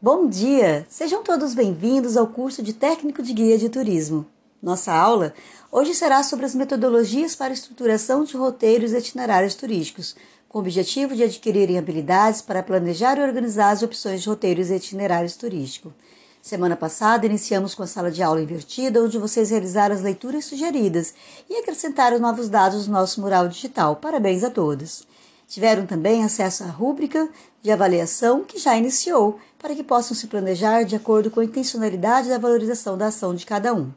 Bom dia! Sejam todos bem-vindos ao curso de Técnico de Guia de Turismo. Nossa aula hoje será sobre as metodologias para estruturação de roteiros e itinerários turísticos, com o objetivo de adquirirem habilidades para planejar e organizar as opções de roteiros e itinerários turísticos. Semana passada iniciamos com a sala de aula invertida, onde vocês realizaram as leituras sugeridas e acrescentaram novos dados no nosso mural digital. Parabéns a todos! Tiveram também acesso à rúbrica de avaliação que já iniciou, para que possam se planejar de acordo com a intencionalidade da valorização da ação de cada um.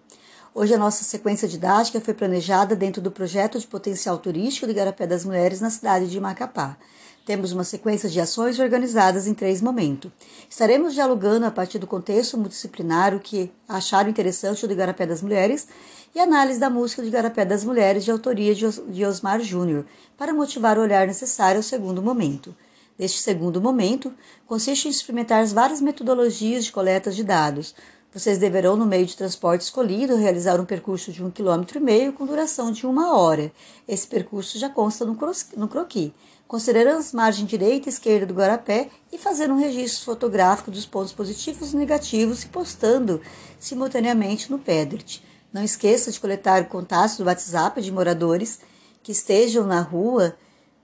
Hoje a nossa sequência didática foi planejada dentro do projeto de potencial turístico de Garapé das Mulheres na cidade de Macapá. Temos uma sequência de ações organizadas em três momentos. Estaremos dialogando a partir do contexto multidisciplinar o que acharam interessante o de Garapé das Mulheres e análise da música de Garapé das Mulheres de autoria de Osmar Júnior, para motivar o olhar necessário ao segundo momento. Neste segundo momento, consiste em experimentar as várias metodologias de coleta de dados. Vocês deverão, no meio de transporte escolhido, realizar um percurso de um quilômetro e meio com duração de uma hora. Esse percurso já consta no, no croquis considerando as margens direita e esquerda do Guarapé e fazendo um registro fotográfico dos pontos positivos e negativos e postando simultaneamente no Pedrit. Não esqueça de coletar contatos do WhatsApp de moradores que estejam na rua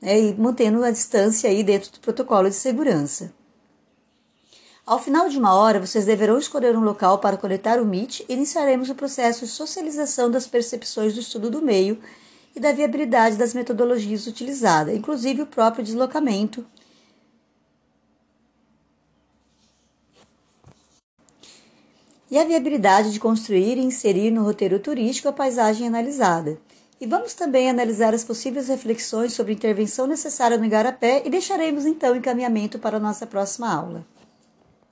né, e mantendo a distância aí dentro do protocolo de segurança. Ao final de uma hora, vocês deverão escolher um local para coletar o MIT e iniciaremos o processo de socialização das percepções do estudo do meio e da viabilidade das metodologias utilizadas, inclusive o próprio deslocamento. E a viabilidade de construir e inserir no roteiro turístico a paisagem analisada. E vamos também analisar as possíveis reflexões sobre a intervenção necessária no Igarapé e deixaremos então encaminhamento para a nossa próxima aula.